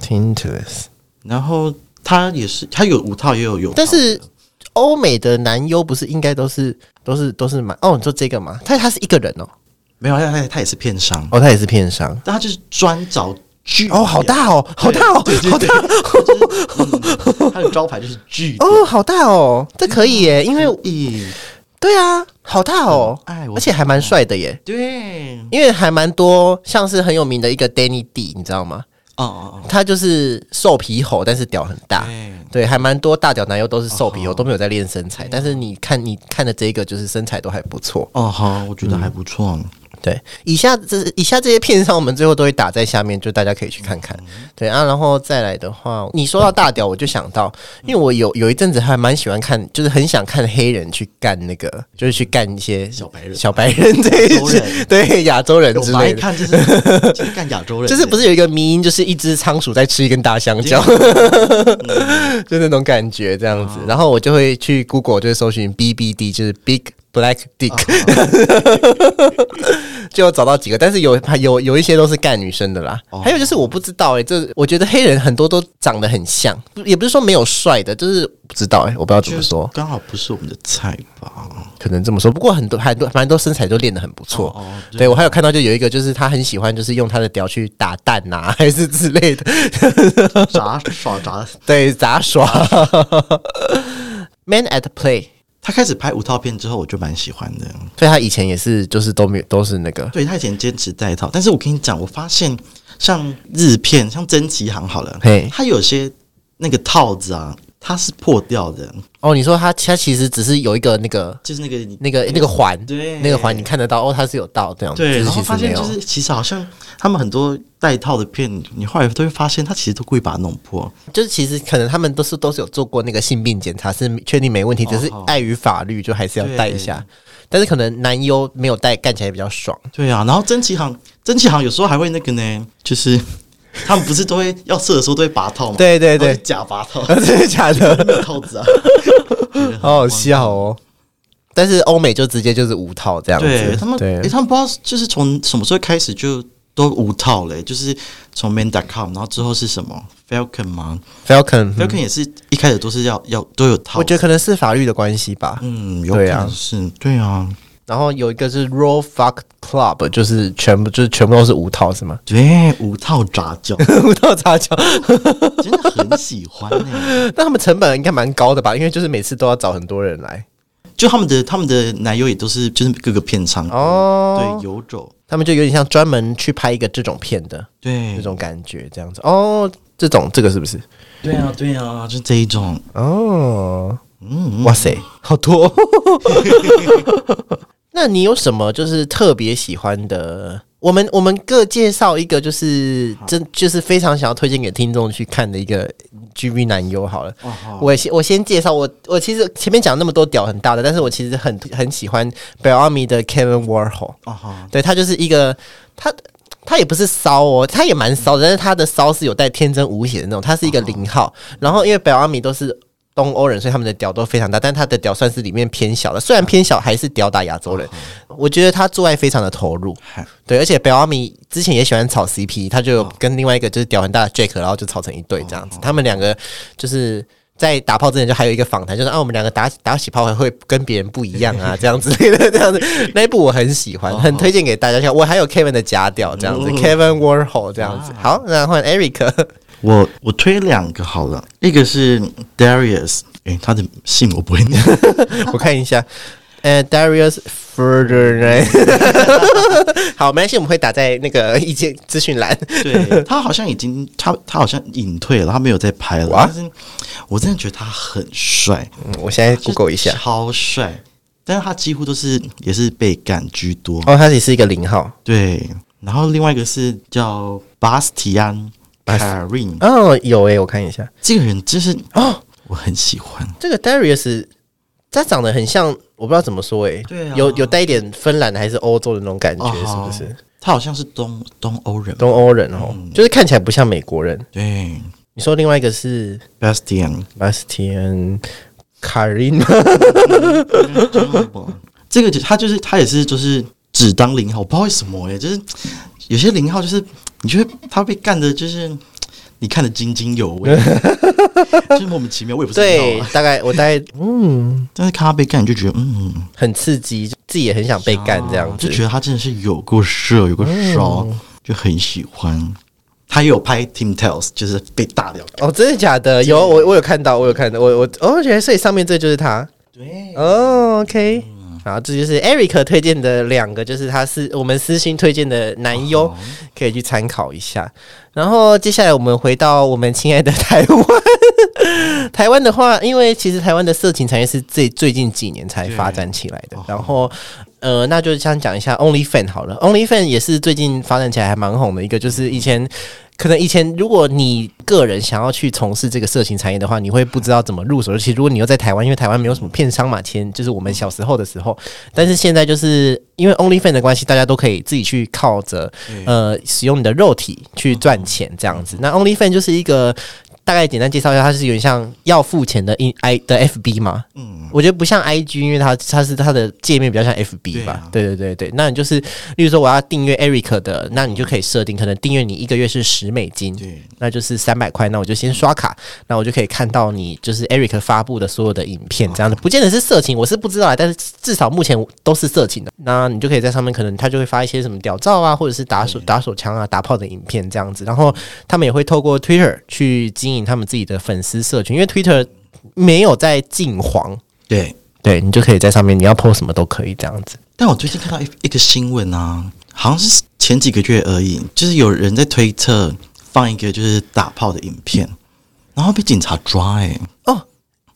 Timeless，然后他也是，他有五套也有有，但是欧美的男优不是应该都是都是都是蛮哦？你说这个嘛？他他是一个人哦，没有，他他他也是片商，哦，他也是片商。但他就是专找剧哦，好大哦，好大哦，好大嗯他的招牌就是剧哦，好大哦，这可以耶，因为咦，对啊，好大哦，哎，而且还蛮帅的耶。对，因为还蛮多，像是很有名的一个 Danny D，你知道吗？哦哦哦，他就是瘦皮猴，但是屌很大。对，对，还蛮多大屌男优都是瘦皮猴，都没有在练身材。但是你看，你看的这个就是身材都还不错。哦好，我觉得还不错。对，以下这以下这些片上，我们最后都会打在下面，就大家可以去看看。对啊，然后再来的话，你说到大屌，我就想到，因为我有有一阵子还蛮喜欢看，就是很想看黑人去干那个，就是去干一些小白人小白人对亚洲人 对亚洲人我之类的。看就是就是干亚洲人，就是不是有一个迷因，就是一只仓鼠在吃一根大香蕉，就那种感觉这样子。然后我就会去 Google 就是搜寻 BBD，就是 Big Black Dick，、就找到几个，但是有有有一些都是干女生的啦。还有就是我不知道哎、这我觉得黑人很多都长得很像，也不是说没有帅的，就是不知道哎、我不知道怎么说，刚好不是我们的菜吧？可能这么说。不过很多很多蛮多身材都练得很不错。哦，对，我还有看到，就有一个，就是他很喜欢，就是用他的屌去打蛋呐、还是之类的，杂耍杂，对，杂耍。Man at Play，他开始拍五套片之后，我就蛮喜欢的。所以他以前也是，就是都没有，都是那个，对他以前坚持带套，但是我跟你讲，我发现像日片，像真奇行好了嘿，他有些那个套子啊，它是破掉的，哦，你说它它其实只是有一个那个就是那个那个那个环，对那个环你看得到，哦，它是有到这样子，对，然后发现就。是其实好像他们很多带套的片，你后来都会发现他其实都故意把它弄破。就是其实可能他们都是都是有做过那个性病检查，是确定没问题，只是哦碍于法律就还是要带一下。但是可能男优没有带，干起来比较爽。对啊，然后曾奇航，曾奇航有时候还会那个呢，就是 他们不是都会要射的时候都会拔套吗？对对对假拔套，真的假的？没有套子啊。好好笑哦。但是欧美就直接就是无套这样子，对他们，对诶，他们不知道就是从什么时候开始就都无套嘞，就是从 man.com，然后之后是什么 Falcon 吗、Falcon，f a l c o n 也是一开始都是要要都有套，我觉得可能是法律的关系吧。嗯，有可能是，对啊，然后有一个是 Raw Fuck Club，就是全部就是全部都是无套是吗？对，无套杂交，无套杂交，真的很喜欢呢。但他们成本应该蛮高的吧？因为就是每次都要找很多人来就他们的他们的奶油也都是就是各个片场哦。对，游走，他们就有点像专门去拍一个这种片的对这种感觉，这样子哦。这种这个是不是？对啊，对啊，就这一种，哦，嗯，哇塞，好多。那你有什么就是特别喜欢的我们我们各介绍一个，就是真就是非常想要推荐给听众去看的一个 G V 男优好了。我先我先介绍我我其实前面讲那么多屌很大的，但是我其实很很喜欢 Bellamy 的 Kevin Warhol。对他就是一个他他也不是骚哦，他也蛮骚，但是他的骚是有带天真无邪的那种。他是一个零号，然后因为 Bellamy 都是。东欧人，所以他们的屌都非常大，但他的屌算是里面偏小的，虽然偏小，还是屌打亚洲人。我觉得他做爱非常的投入，对，而且 e a m y 之前也喜欢炒 CP，他就跟另外一个就是屌很大的 Jack，然后就炒成一对这样子。他们两个就是在打炮之前就还有一个访谈，就是啊，我们两个打打起炮会跟别人不一样啊，这样子的这样子。那一部我很喜欢，很推荐给大家看。我还有 Kevin 的假屌这样子，Kevin Warhol 这样子。好，那换 Eric。我我推两个好了，一个是 Darius，哎，他的姓我不会念，我看一下，呃，Darius Further，好，没关系，我们会打在那个意见资讯栏。对他好像已经他他好像隐退了，他没有在拍了。但是我真的觉得他很帅，嗯，我现在 Google 一下，超帅，但是他几乎都是也是被赶居多。哦，他也是一个零号，对。然后另外一个是叫巴斯提安。Karin 哦，有诶，我看一下，这个人就是哦，我很喜欢。这个 Darius，他长得很像，我不知道怎么说诶，对，有有带一点芬兰还是欧洲的那种感觉，是不是？他好像是东东欧人，东欧人哦，就是看起来不像美国人。对，你说另外一个是？Bastian，Bastian Karin，这个就他就是他也是就是只当零号，我不知道为什么诶，就是有些零号就是。你觉得他被干的，就是你看的津津有味，就是莫名其妙，我也不知道。对，大概我大概 嗯，但是看他被干，你就觉得嗯，很刺激，自己也很想被干，这样就觉得他真的是有过射，有过烧，就很喜欢。他有拍 Team Tales，就是被大掉。哦，真的假的？有我我有看到，我有看到，我我哦，原来所以上面这就是他。对，哦，OK。然后这就是 Eric 推荐的两个，就是他是我们私心推荐的男优，可以去参考一下。然后接下来我们回到我们亲爱的台湾。台湾的话，因为其实台湾的色情产业是最最近几年才发展起来的。然后，呃，那就先讲一下 OnlyFan 好了。OnlyFan 也是最近发展起来还蛮红的一个，就是以前。可能以前如果你个人想要去从事这个色情产业的话，你会不知道怎么入手。而且如果你又在台湾，因为台湾没有什么片商嘛，前就是我们小时候的时候。但是现在就是因为 OnlyFans 的关系，大家都可以自己去靠着呃使用你的肉体去赚钱这样子。那 OnlyFans 就是一个。大概简单介绍一下，它是有点像要付钱的 I 的 FB 嘛？嗯，我觉得不像 IG，因为它它是它的界面比较像 FB 吧？对对对对，那你就是，例如说我要订阅 Eric 的，那你就可以设定，可能订阅你一个月是十美金，对，那就是三百块，那我就先刷卡，那我就可以看到你就是 Eric 发布的所有的影片，这样的，不见得是色情，我是不知道啊，但是至少目前都是色情的，那你就可以在上面，可能他就会发一些什么屌照啊，或者是打手打手枪啊、打炮的影片这样子，然后他们也会透过 Twitter 去经。他们自己的粉丝社群，因为 Twitter 没有在禁黄，对对，你就可以在上面，你要 post 什么都可以这样子。但我最近看到一一个新闻啊，好像是前几个月而已，就是有人在推特放一个就是打炮的影片，然后被警察抓，哎，哦，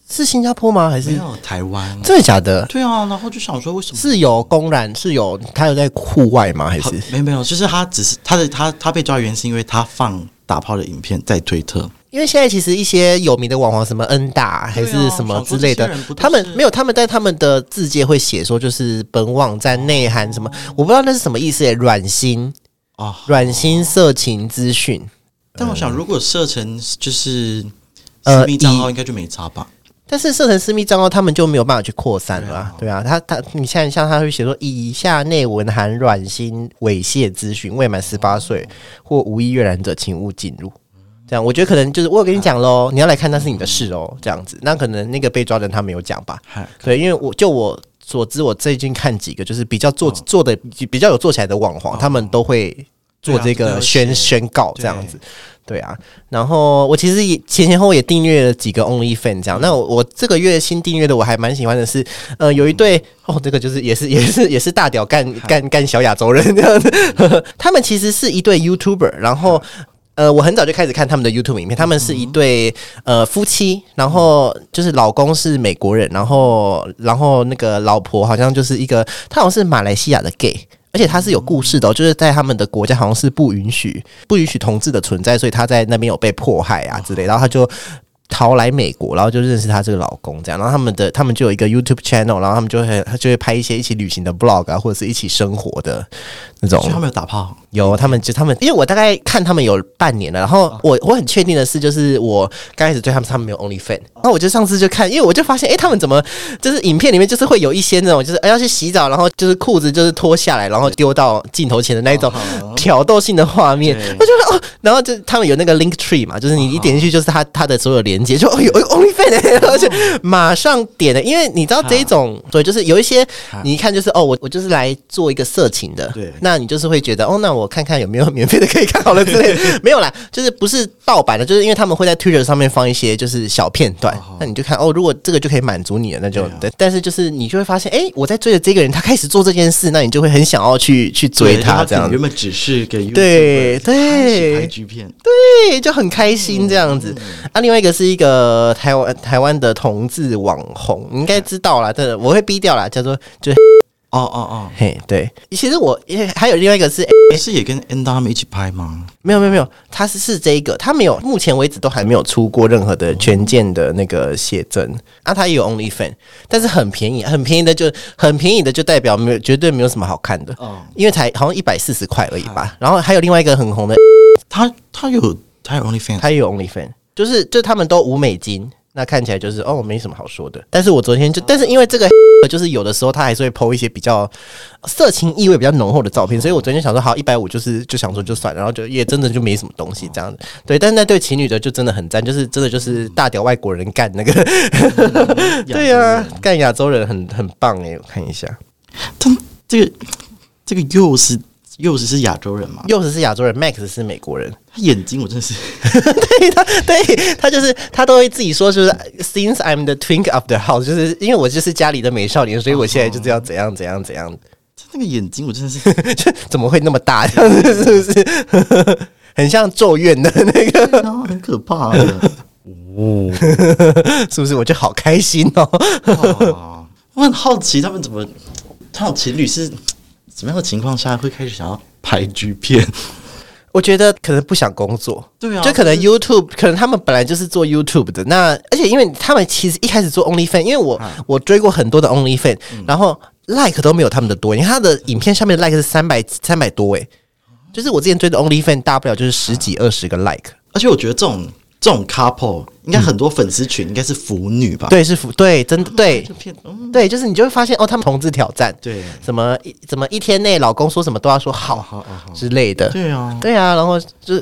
是新加坡吗？还是台湾？真的假的？对啊，然后就想说，为什么是有公然是有他有在户外吗？还是没没有？就是他只是他的他他被抓原因是因为他放打炮的影片在推特。因为现在其实一些有名的网红，什么恩大还是什么之类的，他们没有，他们在他们的字界会写说，就是本网站内涵什么，我不知道那是什么意思诶，软心啊，软心色情资讯。但我想，如果设成就是私密账号，应该就没差吧？但是设成私密账号，他们就没有办法去扩散了，对啊，他他，你现在像他会写说，以下内文含软心猥亵资讯，未满十八岁或无意阅览者，请勿进入。这样，我觉得可能就是我有跟你讲喽，你要来看那是你的事哦，这样子。那可能那个被抓的人他没有讲吧？对，因为我就我所知，我最近看几个就是比较做做的比较有做起来的网黄，他们都会做这个宣宣告这样子。对啊，然后我其实也前前后后也订阅了几个 OnlyFans 这样。那我我这个月新订阅的我还蛮喜欢的是，呃，有一对哦，这个就是也是也是也是大屌干干干小亚洲人这样子。他们其实是一对 YouTuber，然后。呃，我很早就开始看他们的 YouTube 影片，他们是一对呃夫妻，然后就是老公是美国人，然后然后那个老婆好像就是一个，他好像是马来西亚的 gay。而且他是有故事的、哦，就是在他们的国家好像是不允许不允许同志的存在，所以他在那边有被迫害啊之类，然后他就。逃来美国，然后就认识她这个老公，这样，然后他们的他们就有一个 YouTube channel，然后他们就会他就会拍一些一起旅行的 blog 啊，或者是一起生活的那种。他们有打炮，有，他们就他们，因为我大概看他们有半年了，然后我我很确定的是，就是我刚开始对他们，他们没有 OnlyFan，然后我就上次就看，因为我就发现，哎、他们怎么就是影片里面就是会有一些那种，就是哎要去洗澡，然后就是裤子就是脱下来，然后丢到镜头前的那一种挑逗性的画面，我就说哦，然后就他们有那个 Link Tree 嘛，就是你一点进去就是他他的所有连接，就哦。有有 OnlyFan，欸而且马上点的，因为你知道这一种，对，就是有一些你一看就是哦，我我就是来做一个色情的，对。那你就是会觉得哦，那我看看有没有免费的可以看好了之类的，没有啦，就是不是盗版的，就是因为他们会在 Twitter 上面放一些就是小片段，那你就看哦，如果这个就可以满足你了，那就对啊。但是就是你就会发现，哎，我在追的这个人，他开始做这件事，那你就会很想要去去追他这样原。本只是个 YouTuber，对对。拍 G 片，对，就很开心这样子。啊，另外一个是一个台湾台湾的同志网红，你应该知道啦，真的我会逼掉啦，叫做就哦哦哦嘿，对。其实我也还有另外一个是哦，是也跟 N 他们一起拍吗？没有没有没有，他是是这一个，他没有，目前为止都还没有出过任何的全件的那个写真啊，他也有 OnlyFan，但是很便宜，很便宜的就很便宜的就代表没有绝对没有什么好看的，哦，因为才好像一百四十块而已吧。然后还有另外一个很红的，他他有他有 OnlyFans，他也有 OnlyFan，就是就他们都五美金。那看起来就是哦，没什么好说的。但是我昨天就，但是因为这个 就是有的时候他还是会 PO 一些比较色情意味比较浓厚的照片，所以我昨天想说好一百五就是就想说就算了，然后就也真的就没什么东西这样子。对，但是那对情侣的就真的很赞，就是真的就是大屌外国人干那个，对呀、干亚洲人很很棒诶，我看一下，他这个这个又是又是是亚洲人嘛？柚子是亚洲人，Max 是美国人。他眼睛我真的是 对他，对他就是他都会自己说，就是 since I'm the twink of the house，就是因为我就是家里的美少年，所以我现在就是要怎样怎样怎样，他那个眼睛我真的是 就怎么会那么大？这样子是不是？很像咒怨的那个，啊，很可怕的。哦，是不是？我就好开心哦。哇我很好奇他们怎么，他们情侣是怎么样的情况下会开始想要拍剧片？我觉得可能不想工作，对啊就可能 YouTube，可能他们本来就是做 YouTube 的，那而且因为他们其实一开始做 OnlyFan，因为我、我追过很多的 OnlyFan，、然后 like 都没有他们的多，因为他的影片下面的 like 是三百三百多诶，就是我之前追的 OnlyFan 大不了就是十几二十个 like，而且我觉得这种这种 couple 应该很多粉丝群应该是腐女吧？对，是腐对，真的对。对，就是你就会发现哦，他们同志挑战，对。什么一怎么一天内老公说什么都要说好好之类的，对啊，对啊，然后就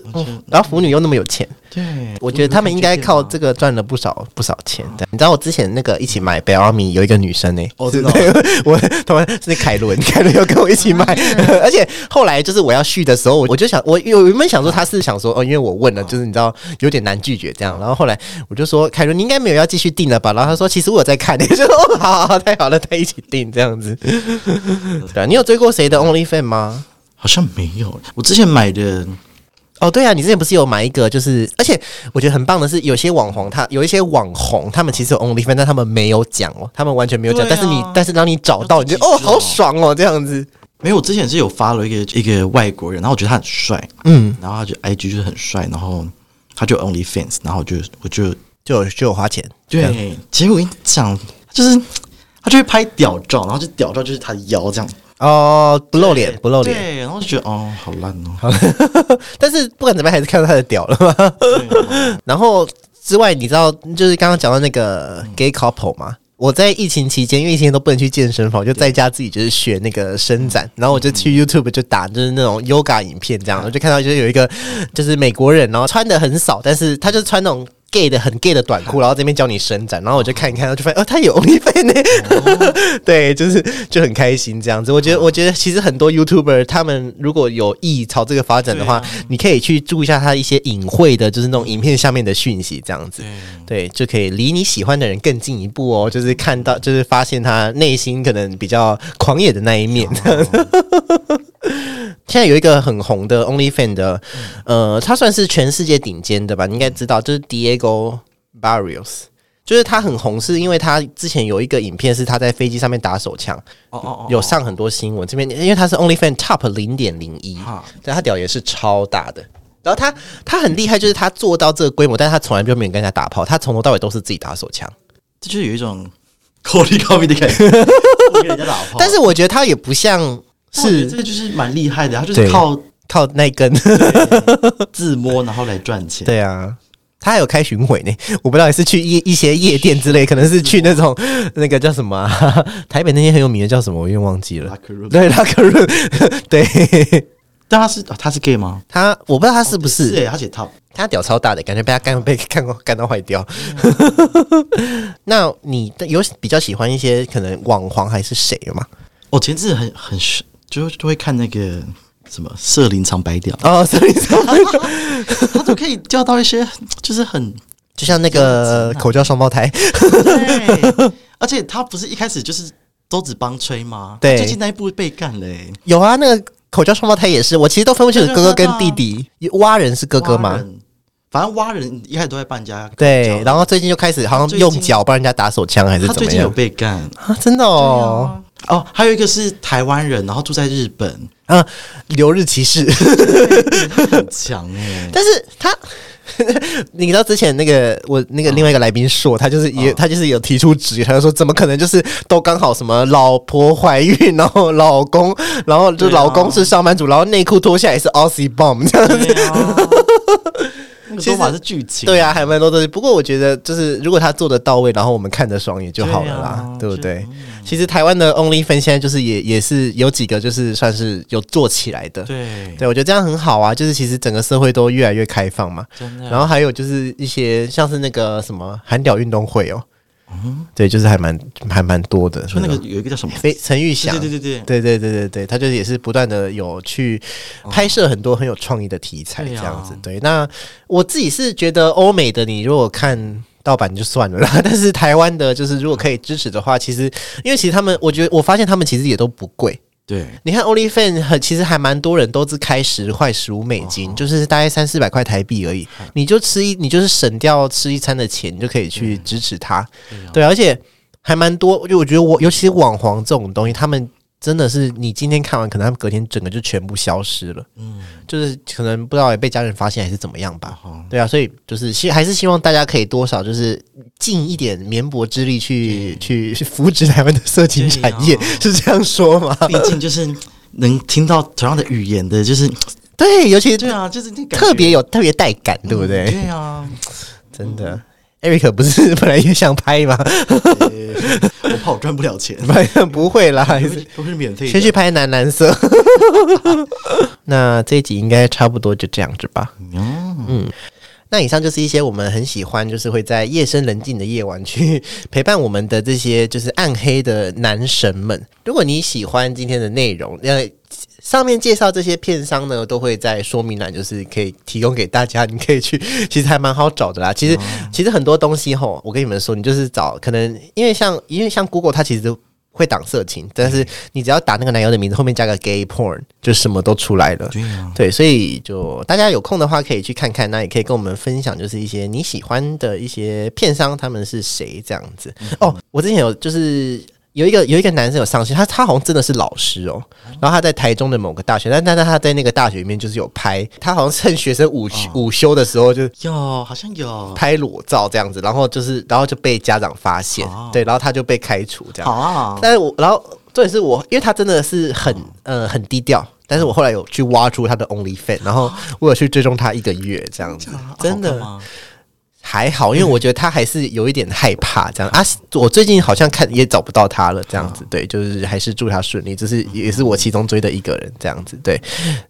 然后腐女又那么有钱。对，我觉得他们应该靠这个赚了不少不少钱的。你知道我之前那个一起买 e l m 有一个女生呢、哦真的哦。对 我他们是凯伦，凯伦又跟我一起买，而且后来就是我要续的时候，我我就想，我有原本想说他是想说哦，因为我问了，就是你知道有点难拒绝这样，然后后来我就说凯伦，你应该没有要继续订了吧？然后他说其实我有在看，你就说哦，好好好，太好了，再一起订这样子。对啊，你有追过谁的 OnlyFan 吗？好像没有。我之前买的哦，对啊，你之前不是有买一个，就是而且我觉得很棒的是，有些网红他有一些网红，他们其实有 OnlyFans，但他们没有讲哦，他们完全没有讲，啊但是你但是当你找到，你就哦，好爽哦，这样子，没有，我之前是有发了一个一个外国人，然后我觉得他很帅，嗯，然后他就 IG 就是很帅，然后他就 OnlyFans，然后我就我就就就有花钱，对，结果我跟你讲，就是他就会拍屌照，然后就屌照就是他的腰这样，哦，不露脸不露脸，对，然后就觉得哦，好烂哦，但是不管怎么样还是看到他的屌了嘛。然后之外，你知道就是刚刚讲到那个 gay couple 嘛？我在疫情期间，因为疫情都不能去健身房，我就在家自己就是学那个伸展，然后我就去 YouTube 就打就是那种 yoga 影片这样，我就看到就是有一个就是美国人，然后穿的很少，但是他就是穿那种 gay 的很 gay 的短裤，然后这边教你伸展，然后我就看一看，然后就发现哦，他有 OnlyFans 呢，对，就是就很开心这样子。我觉得我觉得其实很多 YouTuber 他们如果有意朝这个发展的话，你可以去注意一下他一些隐晦的，就是那种影片下面的讯息，这样子。对，就可以离你喜欢的人更进一步哦。就是看到，就是发现他内心可能比较狂野的那一面。现在有一个很红的 OnlyFan 的，呃，他算是全世界顶尖的吧，你应该知道，就是 Diego Barrios。就是他很红，是因为他之前有一个影片是他在飞机上面打手枪，哦哦有上很多新闻。这边因为他是 OnlyFans Top 零点零一，哈，对他屌也是超大的。然后他他很厉害，就是他做到这个规模，但是他从来就没有跟人家打炮，他从头到尾都是自己打手枪。这就是有一种 口里口米的感觉，不 给人家打炮。但是我觉得他也不像但我觉得这是个就是蛮厉害的，他就是靠靠那根。自摸然后来赚钱。对啊，他还有开巡回呢，我不知道也是去一一些夜店之类，可能是去那种那个叫什么啊、台北那些很有名的叫什么，我有点忘记了。对，拉克润，对但他是啊他是 gay 吗？他，我不知道他是不是，是诶，他写 top。他屌超大的，感觉被他干被干干到坏掉。那你有比较喜欢一些可能网黄还是谁吗？我前阵子很很就就会看那个什么社林长白屌，哦，所以他都可以钓到一些就是很就像那个口交双胞胎，对，而且他不是一开始就是都只帮吹吗？对。最近那一部被干了、欸，有啊，那个口交双胞胎也是，我其实都分不清楚哥哥跟弟弟。蛙人是哥哥吗？反正挖人一开始都在帮人家。对，然后最近就开始好像用脚帮人家打手枪还是怎么样。他最近有被干。啊？真的哦，哦，还有一个是台湾人，然后住在日本，啊，留日骑士，很强哎、但是他。你知道之前那个我那个另外一个来宾说，他就是也、他就是有提出质疑，他就说怎么可能就是都刚好什么老婆怀孕，然后老公，然后就老公是上班族，然后内裤脱下来是 Aussie bomb 这样子，说法是剧情，对啊，还蛮多东西。不过我觉得就是如果他做的到位，然后我们看着爽也就好了啦，对,、对啊不对？其实台湾的 OnlyFans 现在就是也也是有几个就是算是有做起来的，对对我觉得这样很好啊。就是其实整个社会都越来越开放嘛。真的。然后还有就是一些像是那个什么韩屌运动会哦，嗯对，就是还蛮还蛮多的。说那个有一个叫什么？非陈玉祥，对对对对对对对对对，他就是也是不断的有去拍摄很多很有创意的题材，这样子。对，那我自己是觉得欧美的，你如果看。盗版就算了啦，但是台湾的，就是如果可以支持的话，其实因为其实他们，我觉得我发现他们其实也都不贵。对你看 OnlyFans 很，其实还蛮多人都是开十块十五美金，就是大概三四百块台币而已。你就吃一，你就是省掉吃一餐的钱，你就可以去支持他。对，而且还蛮多，就我觉得我，尤其是网黄这种东西，他们真的是你今天看完，可能他们隔天整个就全部消失了。嗯，就是可能不知道也被家人发现还是怎么样吧。对啊，所以就是希还是希望大家可以多少就是尽一点绵薄之力去去去扶植台湾的色情产业，是这样说吗？毕竟就是能听到同样的语言的，就是对，尤其对啊，就是特别有特别带感，对不对？对啊，真的。Eric 不是 本来也想拍吗？我怕我赚不了钱，不会啦，都是免费的。先去拍男蓝色。那这一集应该差不多就这样子吧。嗯，那以上就是一些我们很喜欢，就是会在夜深人静的夜晚去陪伴我们的这些就是暗黑的男神们。如果你喜欢今天的内容，呃，上面介绍这些片商呢，都会在说明栏，就是可以提供给大家，你可以去，其实还蛮好找的啦。其实，其实很多东西吼，我跟你们说，你就是找可能因为像因为像 Google 它其实会挡色情，但是你只要打那个男友的名字，后面加个 gay porn，就什么都出来了。对啊，对，所以就大家有空的话可以去看看，那也可以跟我们分享，就是一些你喜欢的一些片商他们是谁这样子。哦，我之前有就是。有一个有一个男生有上线，他他好像真的是老师哦，然后他在台中的某个大学，但但但他在那个大学里面就是有拍，他好像趁学生午休、午休的时候就有好像有，拍裸照这样子，然后就是然后就被家长发现，哦。对，然后他就被开除这样。但是我，然后重点是我，因为他真的是很呃很低调，但是我后来有去挖出他的 OnlyFans，然后我有去追踪他一个月这样子，真的吗还好，因为我觉得他还是有一点害怕这样啊。我最近好像看也找不到他了，这样子对，就是还是祝他顺利，这是也是我其中追的一个人这样子对。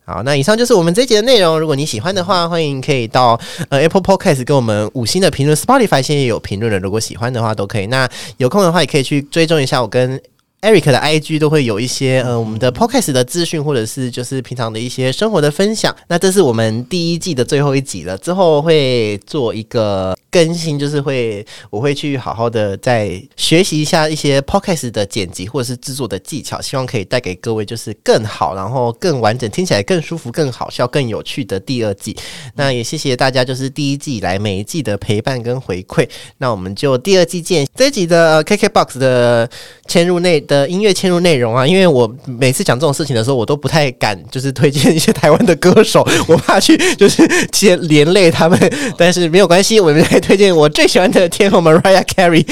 好，那以上就是我们这一节的内容，如果你喜欢的话，欢迎可以到呃 Apple Podcast 给我们五星的评论，Spotify 现在也有评论了，如果喜欢的话都可以。那有空的话也可以去追踪一下我跟 Eric 的 IG 都会有一些呃我们的 Podcast 的资讯，或者是就是平常的一些生活的分享。那这是我们第一季的最后一集了，之后会做一个更新，就是会我会去好好的再学习一下一些 podcast 的剪辑或者是制作的技巧，希望可以带给各位就是更好，然后更完整，听起来更舒服、更好笑、更有趣的第二季。那也谢谢大家，就是第一季以来每一季的陪伴跟回馈。那我们就第二季见。这一集的 KKBOX 的嵌入内的音乐嵌入内容啊，因为我每次讲这种事情的时候，我都不太敢就是推荐一些台湾的歌手，我怕去就是先 连累他们。但是没有关系，我们来推荐我最喜欢的天后 Mariah Carey，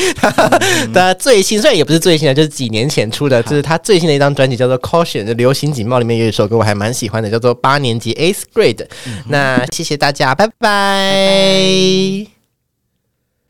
的最新虽然也不是最新的，就是几年前出的，就是他最新的一张专辑叫做 Caution 的流行警报里面有一首歌我还蛮喜欢的，叫做八年级 Eighth Grade。那谢谢大家，拜拜。